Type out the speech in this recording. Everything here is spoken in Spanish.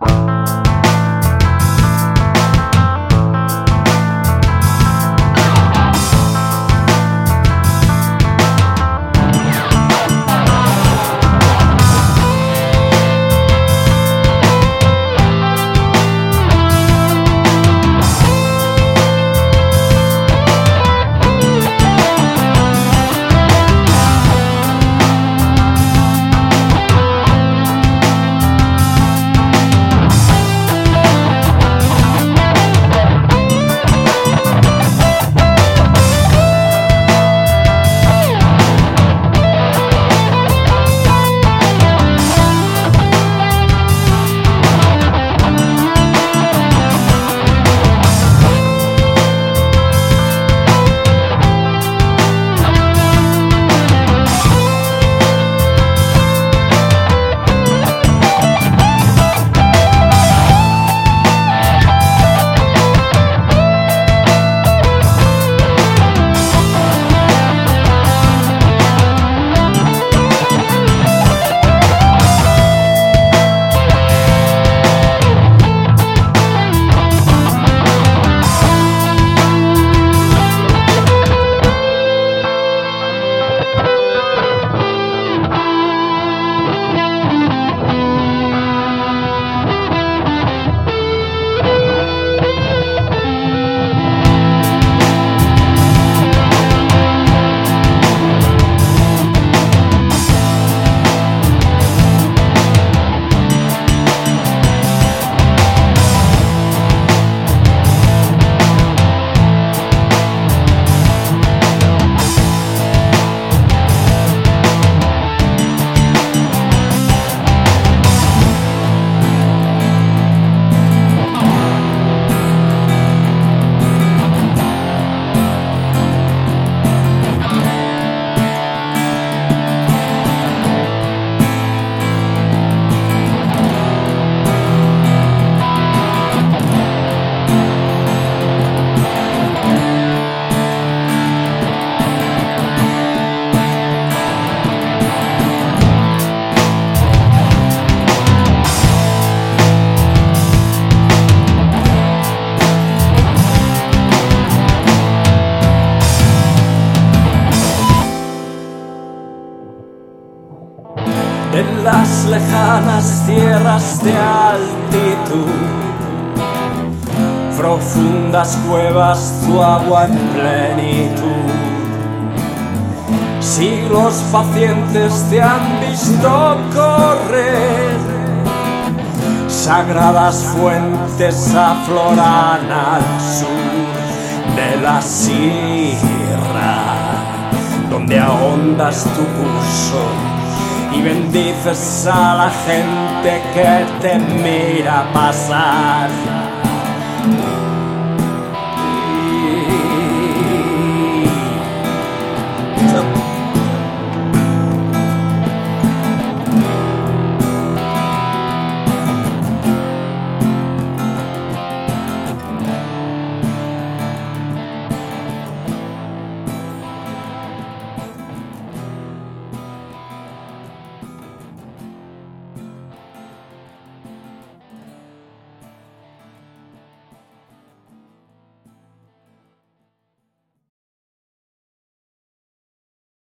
Bye. En las lejanas tierras de altitud. Profundas cuevas, tu agua en plenitud. Siglos pacientes te han visto correr. Sagradas fuentes afloran al sur de la sierra, donde ahondas tu curso y bendices a la gente que te mira pasar.